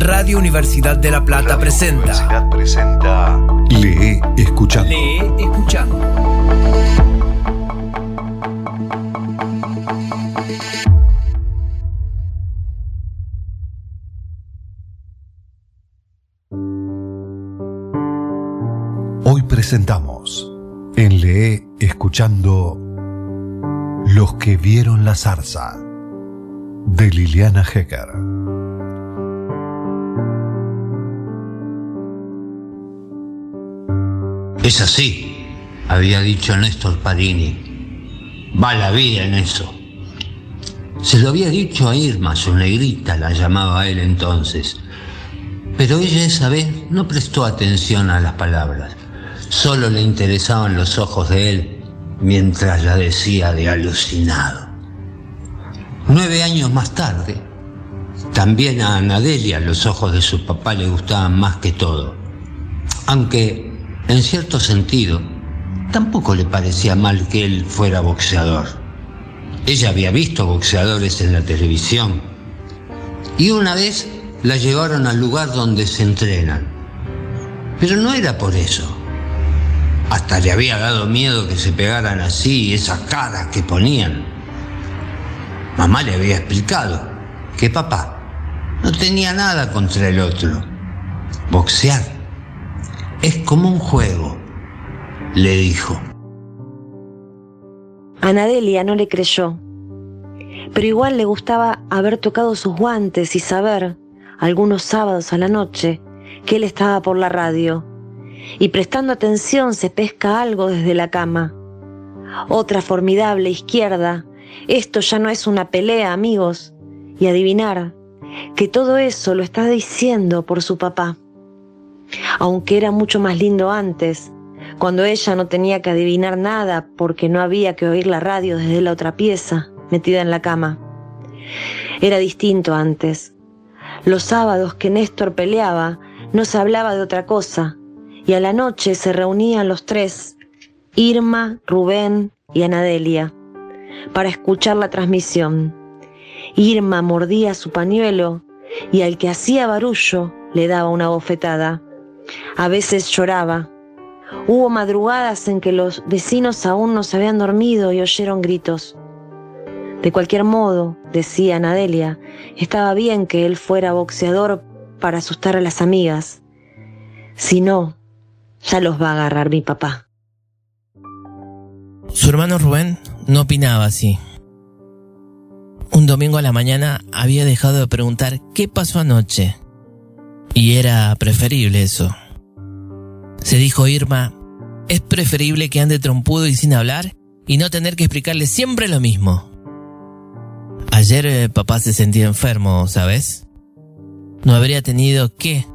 Radio Universidad de La Plata presenta. Universidad presenta. Lee escuchando. Lee escuchando. Hoy presentamos en Lee escuchando Los que vieron la zarza de Liliana Hecker. Es así, había dicho Néstor Parini. Va la vida en eso. Se lo había dicho a Irma, su negrita, la llamaba él entonces. Pero ella esa vez no prestó atención a las palabras. Solo le interesaban los ojos de él mientras la decía de alucinado. Nueve años más tarde, también a Anadelia los ojos de su papá le gustaban más que todo. Aunque, en cierto sentido, tampoco le parecía mal que él fuera boxeador. Ella había visto boxeadores en la televisión. Y una vez la llevaron al lugar donde se entrenan. Pero no era por eso. Hasta le había dado miedo que se pegaran así, esas caras que ponían. Mamá le había explicado que papá no tenía nada contra el otro. Boxear es como un juego, le dijo. Anadelia no le creyó, pero igual le gustaba haber tocado sus guantes y saber, algunos sábados a la noche, que él estaba por la radio, y prestando atención se pesca algo desde la cama. Otra formidable izquierda, esto ya no es una pelea, amigos, y adivinar que todo eso lo está diciendo por su papá. Aunque era mucho más lindo antes, cuando ella no tenía que adivinar nada porque no había que oír la radio desde la otra pieza, metida en la cama. Era distinto antes. Los sábados que Néstor peleaba no se hablaba de otra cosa, y a la noche se reunían los tres, Irma, Rubén y Anadelia, para escuchar la transmisión. Irma mordía su pañuelo y al que hacía barullo le daba una bofetada. A veces lloraba. Hubo madrugadas en que los vecinos aún no se habían dormido y oyeron gritos. De cualquier modo, decía Anadelia, estaba bien que él fuera boxeador para asustar a las amigas. Si no, ya los va a agarrar mi papá. Su hermano Rubén no opinaba así. Un domingo a la mañana había dejado de preguntar qué pasó anoche. Y era preferible eso. Se dijo Irma, es preferible que ande trompudo y sin hablar y no tener que explicarle siempre lo mismo. Ayer eh, papá se sentía enfermo, ¿sabes? No habría tenido qué,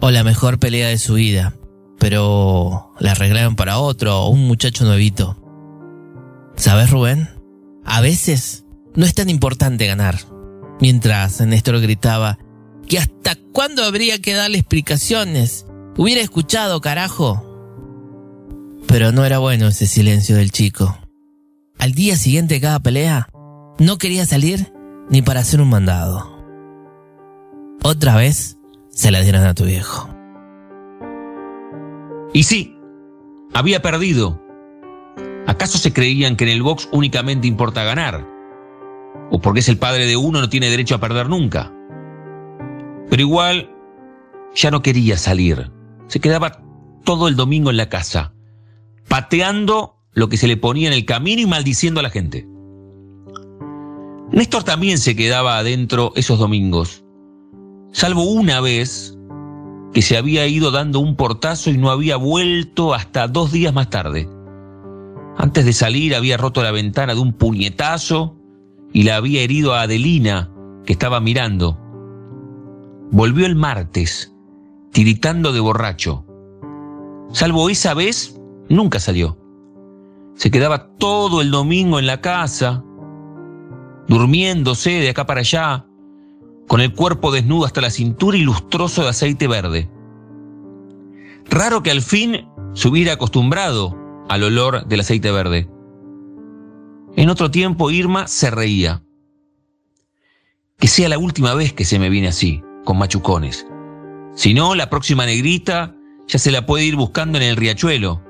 o la mejor pelea de su vida, pero la arreglaron para otro, un muchacho nuevito. ¿Sabes, Rubén? A veces no es tan importante ganar. Mientras Néstor gritaba, que hasta cuándo habría que darle explicaciones. Hubiera escuchado, carajo. Pero no era bueno ese silencio del chico. Al día siguiente de cada pelea, no quería salir ni para hacer un mandado. Otra vez se la dieron a tu viejo. Y sí, había perdido. ¿Acaso se creían que en el box únicamente importa ganar? ¿O porque es el padre de uno no tiene derecho a perder nunca? Pero igual ya no quería salir. Se quedaba todo el domingo en la casa, pateando lo que se le ponía en el camino y maldiciendo a la gente. Néstor también se quedaba adentro esos domingos, salvo una vez que se había ido dando un portazo y no había vuelto hasta dos días más tarde. Antes de salir había roto la ventana de un puñetazo y la había herido a Adelina, que estaba mirando. Volvió el martes, tiritando de borracho. Salvo esa vez, nunca salió. Se quedaba todo el domingo en la casa, durmiéndose de acá para allá, con el cuerpo desnudo hasta la cintura y lustroso de aceite verde. Raro que al fin se hubiera acostumbrado al olor del aceite verde. En otro tiempo Irma se reía. Que sea la última vez que se me viene así, con machucones. Si no, la próxima negrita ya se la puede ir buscando en el riachuelo.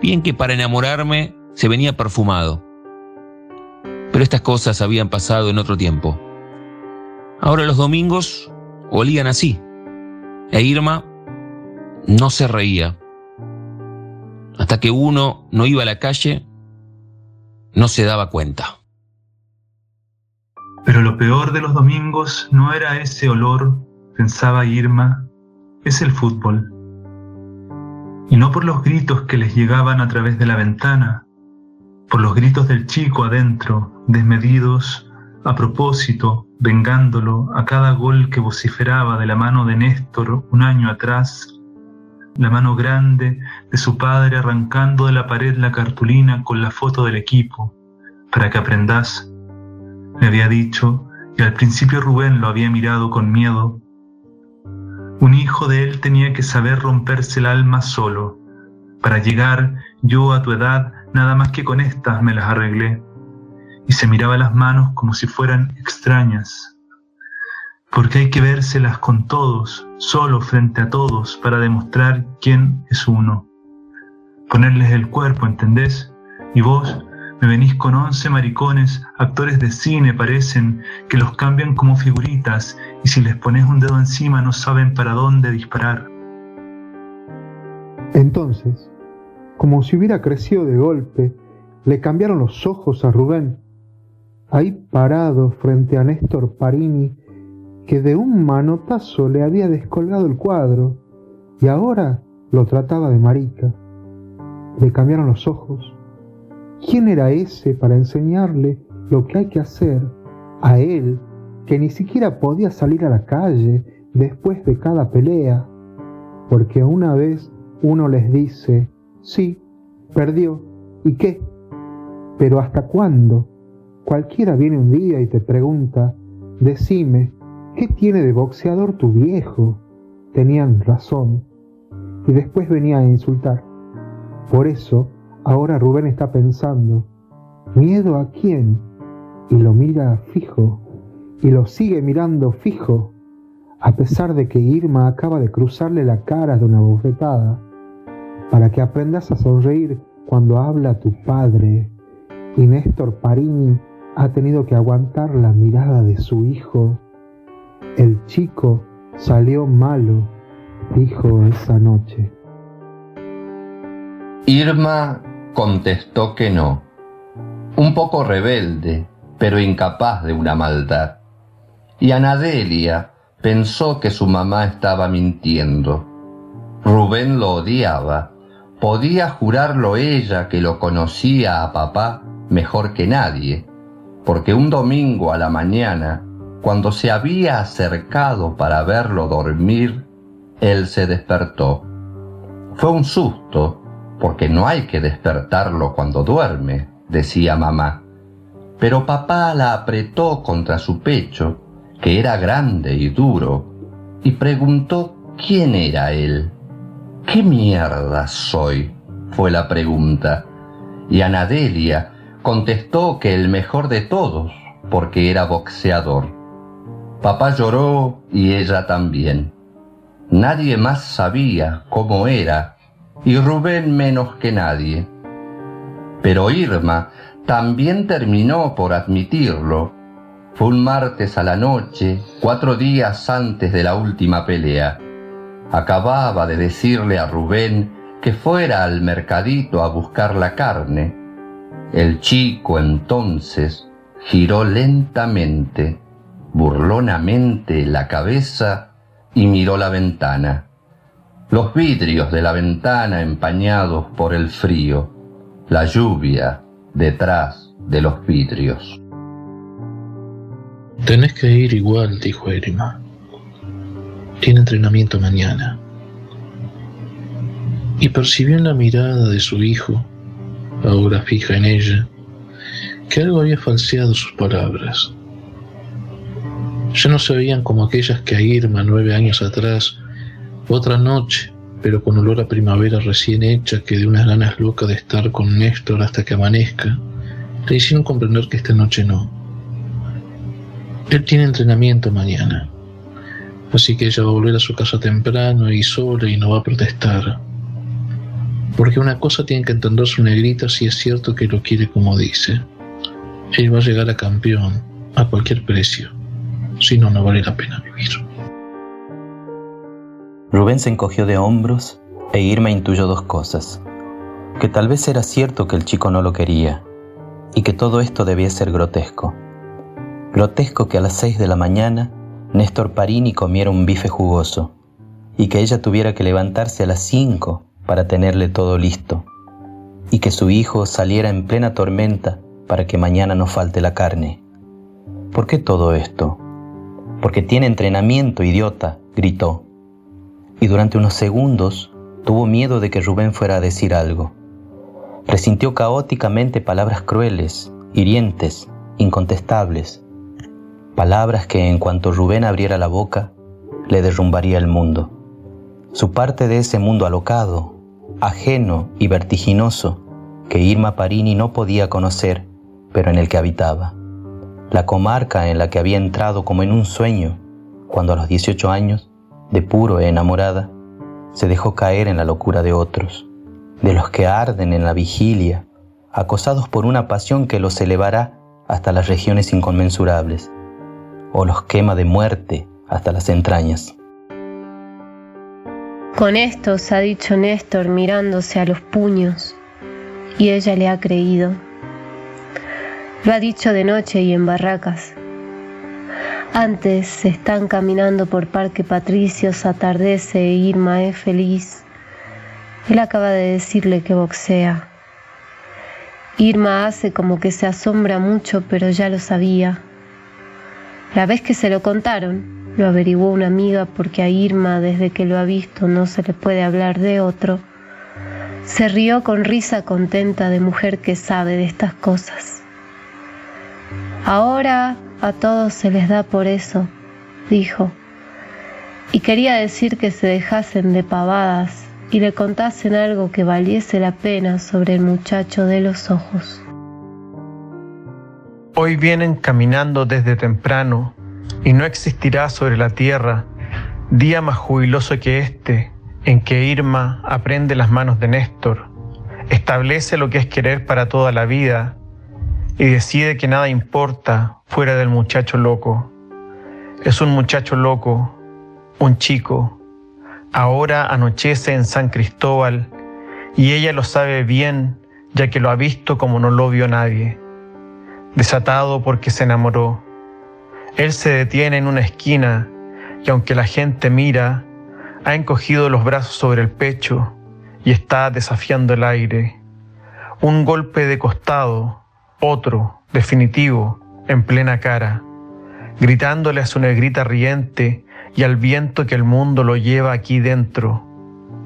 Bien que para enamorarme se venía perfumado. Pero estas cosas habían pasado en otro tiempo. Ahora los domingos olían así. E Irma no se reía. Hasta que uno no iba a la calle, no se daba cuenta. Pero lo peor de los domingos no era ese olor, pensaba Irma, es el fútbol. Y no por los gritos que les llegaban a través de la ventana, por los gritos del chico adentro, desmedidos, a propósito, vengándolo a cada gol que vociferaba de la mano de Néstor un año atrás, la mano grande de su padre arrancando de la pared la cartulina con la foto del equipo, para que aprendas, le había dicho, y al principio Rubén lo había mirado con miedo. Un hijo de él tenía que saber romperse el alma solo. Para llegar yo a tu edad Nada más que con estas me las arreglé. Y se miraba las manos como si fueran extrañas. Porque hay que vérselas con todos, solo frente a todos, para demostrar quién es uno. Ponerles el cuerpo, ¿entendés? Y vos me venís con once maricones, actores de cine parecen, que los cambian como figuritas y si les pones un dedo encima no saben para dónde disparar. Entonces, como si hubiera crecido de golpe, le cambiaron los ojos a Rubén. Ahí parado frente a Néstor Parini, que de un manotazo le había descolgado el cuadro y ahora lo trataba de marica. Le cambiaron los ojos. ¿Quién era ese para enseñarle lo que hay que hacer a él, que ni siquiera podía salir a la calle después de cada pelea? Porque una vez uno les dice, Sí, perdió. ¿Y qué? Pero ¿hasta cuándo? Cualquiera viene un día y te pregunta, decime, ¿qué tiene de boxeador tu viejo? Tenían razón. Y después venía a insultar. Por eso, ahora Rubén está pensando, ¿miedo a quién? Y lo mira fijo, y lo sigue mirando fijo, a pesar de que Irma acaba de cruzarle la cara de una bofetada para que aprendas a sonreír cuando habla tu padre. Y Néstor Parini ha tenido que aguantar la mirada de su hijo. El chico salió malo, dijo esa noche. Irma contestó que no, un poco rebelde, pero incapaz de una maldad. Y Anadelia pensó que su mamá estaba mintiendo. Rubén lo odiaba Podía jurarlo ella que lo conocía a papá mejor que nadie, porque un domingo a la mañana, cuando se había acercado para verlo dormir, él se despertó. Fue un susto, porque no hay que despertarlo cuando duerme, decía mamá. Pero papá la apretó contra su pecho, que era grande y duro, y preguntó quién era él. ¿Qué mierda soy? fue la pregunta. Y Anadelia contestó que el mejor de todos, porque era boxeador. Papá lloró y ella también. Nadie más sabía cómo era, y Rubén menos que nadie. Pero Irma también terminó por admitirlo. Fue un martes a la noche, cuatro días antes de la última pelea. Acababa de decirle a Rubén que fuera al mercadito a buscar la carne. El chico entonces giró lentamente, burlonamente la cabeza y miró la ventana. Los vidrios de la ventana empañados por el frío, la lluvia detrás de los vidrios. Tenés que ir igual, dijo Erima. Tiene entrenamiento mañana. Y percibió en la mirada de su hijo, ahora fija en ella, que algo había falseado sus palabras. Ya no se veían como aquellas que a Irma nueve años atrás, otra noche, pero con olor a primavera recién hecha que de unas ganas locas de estar con Néstor hasta que amanezca, le hicieron comprender que esta noche no. Él tiene entrenamiento mañana Así que ella va a volver a su casa temprano y sola y no va a protestar. Porque una cosa tiene que entender su negrita si es cierto que lo quiere como dice. Él va a llegar a campeón a cualquier precio. Si no, no vale la pena vivir. Rubén se encogió de hombros e Irma intuyó dos cosas. Que tal vez era cierto que el chico no lo quería y que todo esto debía ser grotesco. Grotesco que a las seis de la mañana Néstor Parini comiera un bife jugoso y que ella tuviera que levantarse a las cinco para tenerle todo listo y que su hijo saliera en plena tormenta para que mañana no falte la carne. ¿Por qué todo esto? Porque tiene entrenamiento, idiota, gritó. Y durante unos segundos tuvo miedo de que Rubén fuera a decir algo. Presintió caóticamente palabras crueles, hirientes, incontestables, palabras que en cuanto Rubén abriera la boca, le derrumbaría el mundo. Su parte de ese mundo alocado, ajeno y vertiginoso, que Irma Parini no podía conocer, pero en el que habitaba. La comarca en la que había entrado como en un sueño, cuando a los 18 años, de puro e enamorada, se dejó caer en la locura de otros, de los que arden en la vigilia, acosados por una pasión que los elevará hasta las regiones inconmensurables, o los quema de muerte hasta las entrañas. Con esto se ha dicho Néstor mirándose a los puños, y ella le ha creído. Lo ha dicho de noche y en barracas. Antes se están caminando por Parque Patricios, atardece e Irma es feliz. Él acaba de decirle que boxea. Irma hace como que se asombra mucho, pero ya lo sabía. La vez que se lo contaron, lo averiguó una amiga porque a Irma desde que lo ha visto no se le puede hablar de otro. Se rió con risa contenta de mujer que sabe de estas cosas. Ahora a todos se les da por eso, dijo. Y quería decir que se dejasen de pavadas y le contasen algo que valiese la pena sobre el muchacho de los ojos. Hoy vienen caminando desde temprano, y no existirá sobre la tierra día más jubiloso que este, en que Irma aprende las manos de Néstor, establece lo que es querer para toda la vida y decide que nada importa fuera del muchacho loco. Es un muchacho loco, un chico. Ahora anochece en San Cristóbal y ella lo sabe bien ya que lo ha visto como no lo vio nadie desatado porque se enamoró. Él se detiene en una esquina y aunque la gente mira, ha encogido los brazos sobre el pecho y está desafiando el aire. Un golpe de costado, otro, definitivo, en plena cara, gritándole a su negrita riente y al viento que el mundo lo lleva aquí dentro,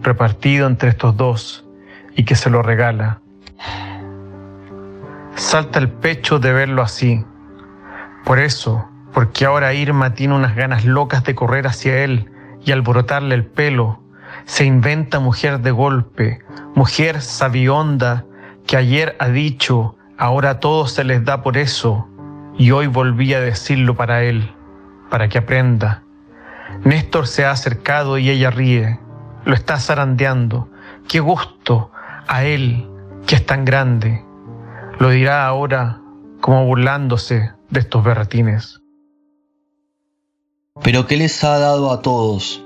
repartido entre estos dos, y que se lo regala. Salta el pecho de verlo así. Por eso, porque ahora Irma tiene unas ganas locas de correr hacia él y alborotarle el pelo, se inventa mujer de golpe, mujer sabionda que ayer ha dicho, ahora a todos se les da por eso, y hoy volví a decirlo para él, para que aprenda. Néstor se ha acercado y ella ríe, lo está zarandeando. Qué gusto a él, que es tan grande. Lo dirá ahora como burlándose de estos berretines. Pero ¿qué les ha dado a todos?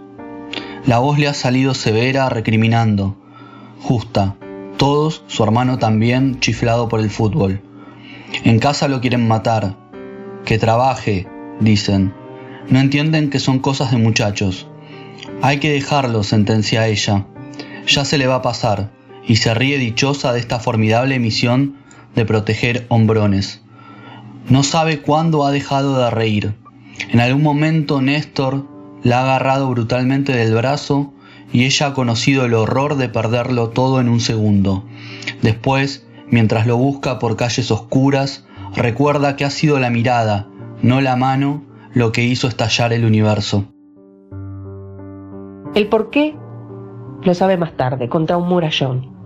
La voz le ha salido severa, recriminando. Justa. Todos, su hermano también, chiflado por el fútbol. En casa lo quieren matar. Que trabaje, dicen. No entienden que son cosas de muchachos. Hay que dejarlo, sentencia ella. Ya se le va a pasar, y se ríe dichosa de esta formidable misión de proteger hombrones. No sabe cuándo ha dejado de reír. En algún momento Néstor la ha agarrado brutalmente del brazo y ella ha conocido el horror de perderlo todo en un segundo. Después, mientras lo busca por calles oscuras, recuerda que ha sido la mirada, no la mano, lo que hizo estallar el universo. El por qué lo sabe más tarde, contra un murallón.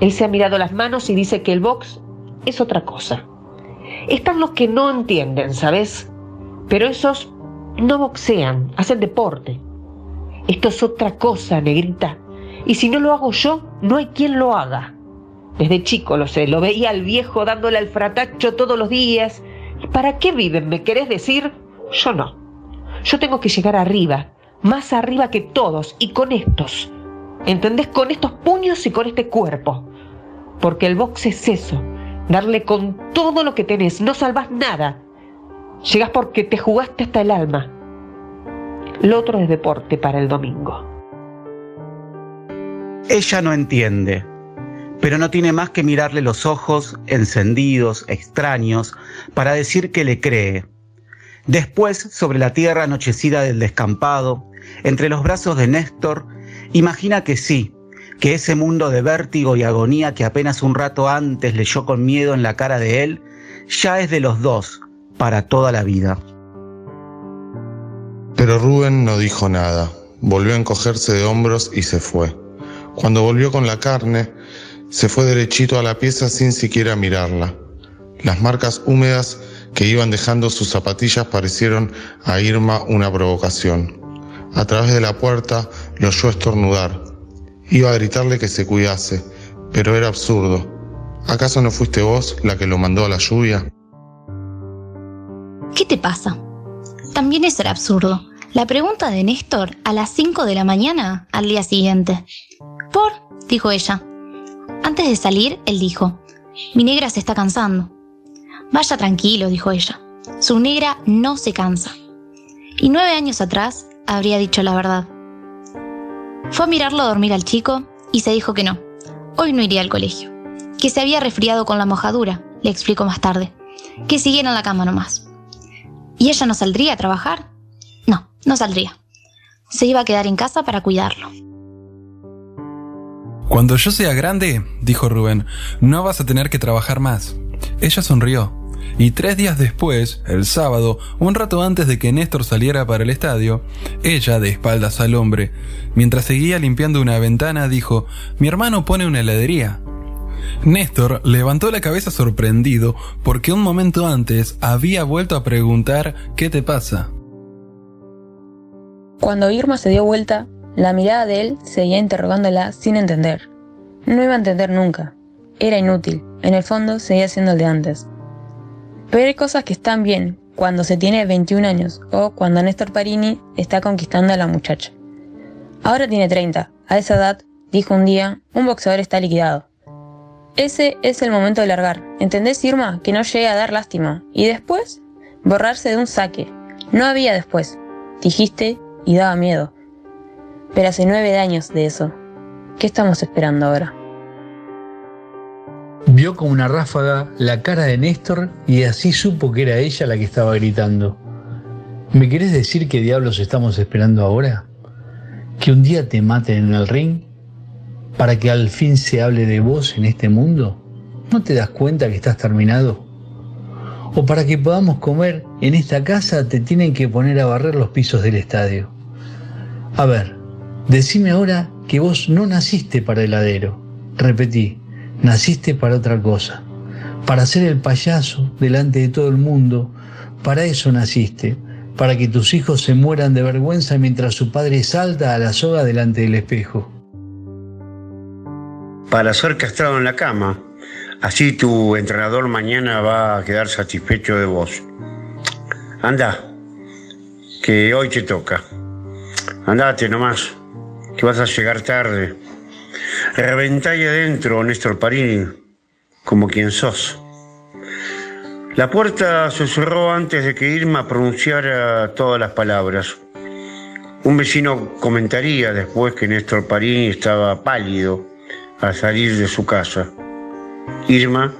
Él se ha mirado las manos y dice que el box es otra cosa. Están los que no entienden, ¿sabes? Pero esos no boxean, hacen deporte. Esto es otra cosa, negrita. Y si no lo hago yo, no hay quien lo haga. Desde chico lo sé, lo veía al viejo dándole al fratacho todos los días. ¿Para qué viven? ¿Me querés decir? Yo no. Yo tengo que llegar arriba, más arriba que todos, y con estos. ¿Entendés? Con estos puños y con este cuerpo. Porque el box es eso, darle con todo lo que tenés, no salvas nada. Llegas porque te jugaste hasta el alma. Lo otro es deporte para el domingo. Ella no entiende, pero no tiene más que mirarle los ojos encendidos, extraños, para decir que le cree. Después, sobre la tierra anochecida del descampado, entre los brazos de Néstor, imagina que sí, que ese mundo de vértigo y agonía que apenas un rato antes leyó con miedo en la cara de él, ya es de los dos, para toda la vida. Pero Rubén no dijo nada, volvió a encogerse de hombros y se fue. Cuando volvió con la carne, se fue derechito a la pieza sin siquiera mirarla. Las marcas húmedas que iban dejando sus zapatillas parecieron a Irma una provocación. A través de la puerta lo oyó estornudar. Iba a gritarle que se cuidase, pero era absurdo. ¿Acaso no fuiste vos la que lo mandó a la lluvia? ¿Qué te pasa? También eso era absurdo. La pregunta de Néstor a las 5 de la mañana al día siguiente. ¿Por? dijo ella. Antes de salir, él dijo, mi negra se está cansando. Vaya tranquilo, dijo ella. Su negra no se cansa. Y nueve años atrás habría dicho la verdad. Fue a mirarlo dormir al chico y se dijo que no. Hoy no iría al colegio. Que se había resfriado con la mojadura, le explicó más tarde. Que siguiera en la cama nomás. ¿Y ella no saldría a trabajar? No, no saldría. Se iba a quedar en casa para cuidarlo. Cuando yo sea grande, dijo Rubén, no vas a tener que trabajar más. Ella sonrió. Y tres días después, el sábado, un rato antes de que Néstor saliera para el estadio, ella, de espaldas al hombre, mientras seguía limpiando una ventana, dijo, mi hermano pone una heladería. Néstor levantó la cabeza sorprendido porque un momento antes había vuelto a preguntar ¿qué te pasa? Cuando Irma se dio vuelta, la mirada de él seguía interrogándola sin entender. No iba a entender nunca. Era inútil. En el fondo seguía siendo el de antes. Pero hay cosas que están bien cuando se tiene 21 años o cuando Néstor Parini está conquistando a la muchacha. Ahora tiene 30. A esa edad, dijo un día, un boxeador está liquidado. Ese es el momento de largar. ¿Entendés, Irma? Que no llegue a dar lástima. Y después, borrarse de un saque. No había después. Dijiste y daba miedo. Pero hace nueve años de eso. ¿Qué estamos esperando ahora? Vio como una ráfaga la cara de Néstor y así supo que era ella la que estaba gritando. ¿Me querés decir qué diablos estamos esperando ahora? ¿Que un día te maten en el ring? ¿Para que al fin se hable de vos en este mundo? ¿No te das cuenta que estás terminado? ¿O para que podamos comer en esta casa te tienen que poner a barrer los pisos del estadio? A ver, decime ahora que vos no naciste para heladero. Repetí, Naciste para otra cosa, para ser el payaso delante de todo el mundo. Para eso naciste, para que tus hijos se mueran de vergüenza mientras su padre salta a la soga delante del espejo. Para ser castrado en la cama, así tu entrenador mañana va a quedar satisfecho de vos. Anda, que hoy te toca. Andate nomás, que vas a llegar tarde. Reventá adentro, Néstor Parini, como quien sos. La puerta se cerró antes de que Irma pronunciara todas las palabras. Un vecino comentaría después que Néstor Parini estaba pálido al salir de su casa. Irma,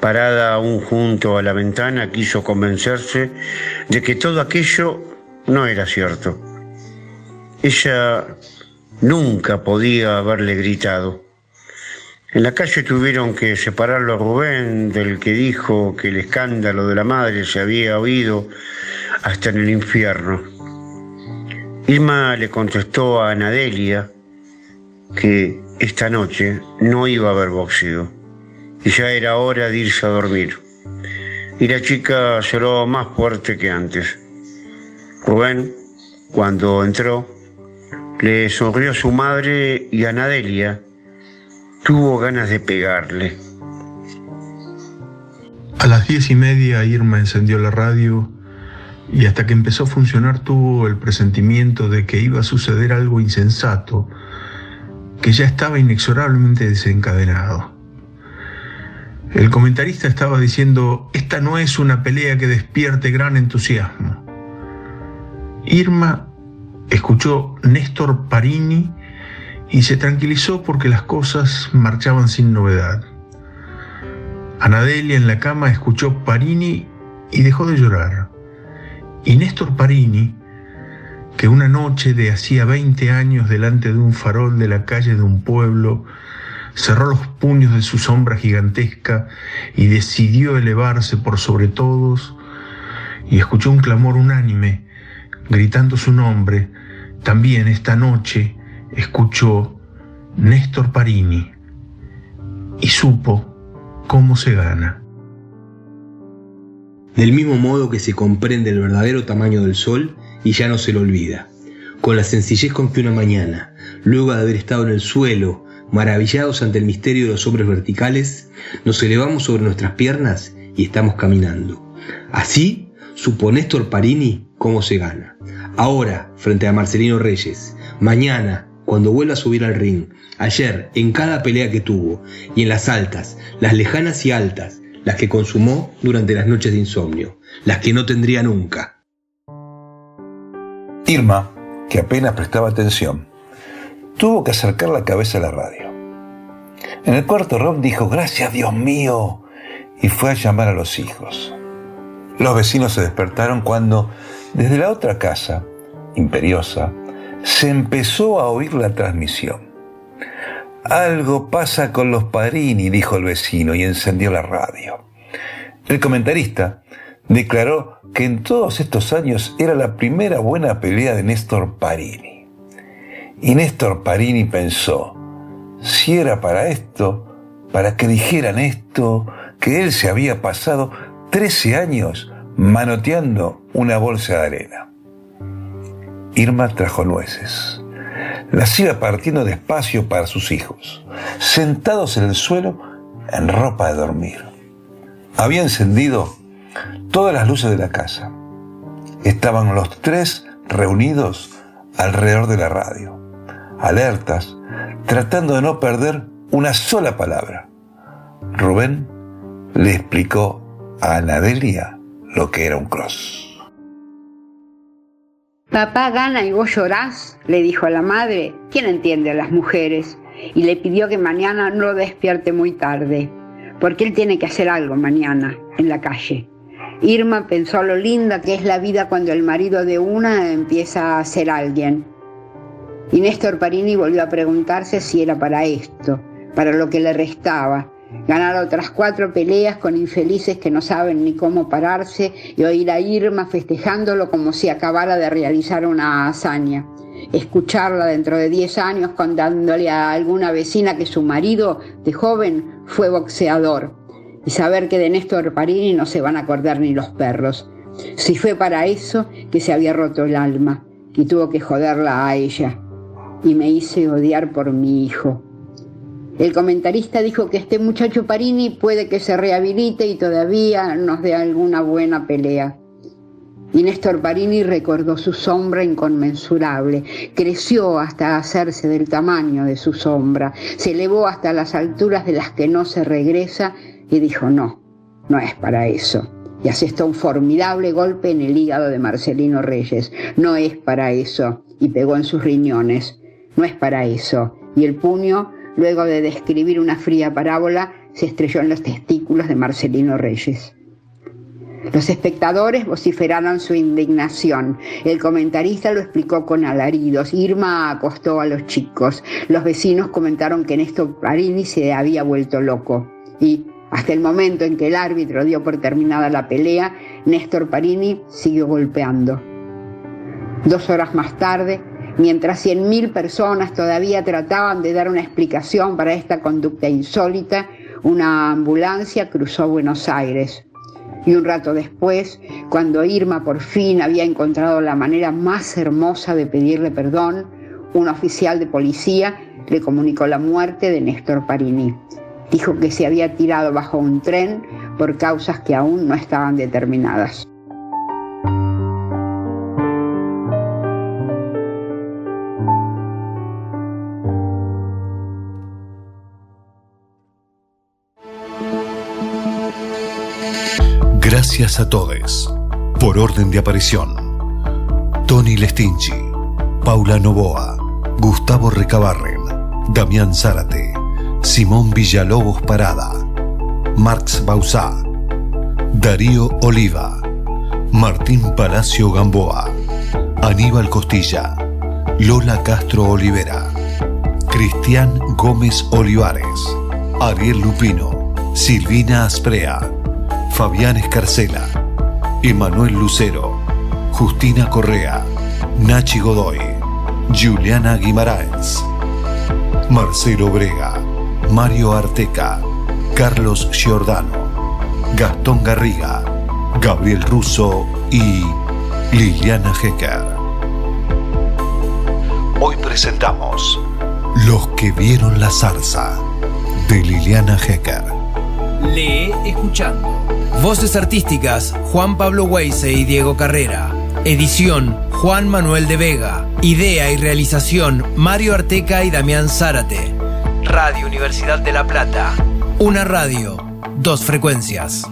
parada aún junto a la ventana, quiso convencerse de que todo aquello no era cierto. Ella Nunca podía haberle gritado. En la calle tuvieron que separarlo a Rubén del que dijo que el escándalo de la madre se había oído hasta en el infierno. Irma le contestó a Anadelia que esta noche no iba a haber boxeo y ya era hora de irse a dormir. Y la chica lloró más fuerte que antes. Rubén, cuando entró, le sonrió su madre y a Nadelia tuvo ganas de pegarle. A las diez y media Irma encendió la radio y hasta que empezó a funcionar tuvo el presentimiento de que iba a suceder algo insensato, que ya estaba inexorablemente desencadenado. El comentarista estaba diciendo, esta no es una pelea que despierte gran entusiasmo. Irma escuchó Néstor Parini y se tranquilizó porque las cosas marchaban sin novedad. Anadelia en la cama escuchó Parini y dejó de llorar. Y Néstor Parini, que una noche de hacía 20 años delante de un farol de la calle de un pueblo, cerró los puños de su sombra gigantesca y decidió elevarse por sobre todos, y escuchó un clamor unánime, gritando su nombre, también esta noche escuchó Néstor Parini y supo cómo se gana. Del mismo modo que se comprende el verdadero tamaño del sol y ya no se lo olvida, con la sencillez con que una mañana, luego de haber estado en el suelo, maravillados ante el misterio de los hombres verticales, nos elevamos sobre nuestras piernas y estamos caminando. Así supo Néstor Parini cómo se gana. Ahora, frente a Marcelino Reyes, mañana, cuando vuelva a subir al ring, ayer, en cada pelea que tuvo, y en las altas, las lejanas y altas, las que consumó durante las noches de insomnio, las que no tendría nunca. Irma, que apenas prestaba atención, tuvo que acercar la cabeza a la radio. En el cuarto Rob dijo, gracias Dios mío, y fue a llamar a los hijos. Los vecinos se despertaron cuando, desde la otra casa, imperiosa, se empezó a oír la transmisión. Algo pasa con los padrini, dijo el vecino y encendió la radio. El comentarista declaró que en todos estos años era la primera buena pelea de Néstor Parini. Y Néstor Parini pensó, si era para esto, para que dijeran esto, que él se había pasado 13 años manoteando una bolsa de arena. Irma trajo nueces. Las iba partiendo despacio para sus hijos, sentados en el suelo en ropa de dormir. Había encendido todas las luces de la casa. Estaban los tres reunidos alrededor de la radio, alertas, tratando de no perder una sola palabra. Rubén le explicó a Anadelia lo que era un cross. Papá gana y vos llorás, le dijo a la madre. ¿Quién entiende a las mujeres? Y le pidió que mañana no despierte muy tarde, porque él tiene que hacer algo mañana en la calle. Irma pensó lo linda que es la vida cuando el marido de una empieza a ser alguien. Y Néstor Parini volvió a preguntarse si era para esto, para lo que le restaba, ganar otras cuatro peleas con infelices que no saben ni cómo pararse y oír a Irma festejándolo como si acabara de realizar una hazaña. Escucharla dentro de diez años contándole a alguna vecina que su marido de joven fue boxeador y saber que de Néstor Parini no se van a acordar ni los perros. Si fue para eso que se había roto el alma y tuvo que joderla a ella y me hice odiar por mi hijo. El comentarista dijo que este muchacho Parini puede que se rehabilite y todavía nos dé alguna buena pelea. Y Néstor Parini recordó su sombra inconmensurable, creció hasta hacerse del tamaño de su sombra, se elevó hasta las alturas de las que no se regresa y dijo no, no es para eso. Y asestó un formidable golpe en el hígado de Marcelino Reyes, no es para eso, y pegó en sus riñones, no es para eso. Y el puño Luego de describir una fría parábola, se estrelló en los testículos de Marcelino Reyes. Los espectadores vociferaron su indignación. El comentarista lo explicó con alaridos. Irma acostó a los chicos. Los vecinos comentaron que Néstor Parini se había vuelto loco. Y hasta el momento en que el árbitro dio por terminada la pelea, Néstor Parini siguió golpeando. Dos horas más tarde, Mientras 100.000 personas todavía trataban de dar una explicación para esta conducta insólita, una ambulancia cruzó Buenos Aires. Y un rato después, cuando Irma por fin había encontrado la manera más hermosa de pedirle perdón, un oficial de policía le comunicó la muerte de Néstor Parini. Dijo que se había tirado bajo un tren por causas que aún no estaban determinadas. Gracias a todos. Por orden de aparición. Tony Lestinchi, Paula Novoa, Gustavo Recabarren, Damián Zárate, Simón Villalobos Parada, Marx Bausá, Darío Oliva, Martín Palacio Gamboa, Aníbal Costilla, Lola Castro Olivera, Cristian Gómez Olivares, Ariel Lupino, Silvina Asprea, Fabián Escarcela, Emanuel Lucero, Justina Correa, Nachi Godoy, Juliana Guimaraes, Marcelo Brega, Mario Arteca, Carlos Giordano, Gastón Garriga, Gabriel Russo y Liliana Hecker. Hoy presentamos Los que vieron la zarza de Liliana Hecker. Lee escuchando. Voces artísticas Juan Pablo Weise y Diego Carrera. Edición Juan Manuel de Vega. Idea y realización Mario Arteca y Damián Zárate. Radio Universidad de La Plata. Una radio, dos frecuencias.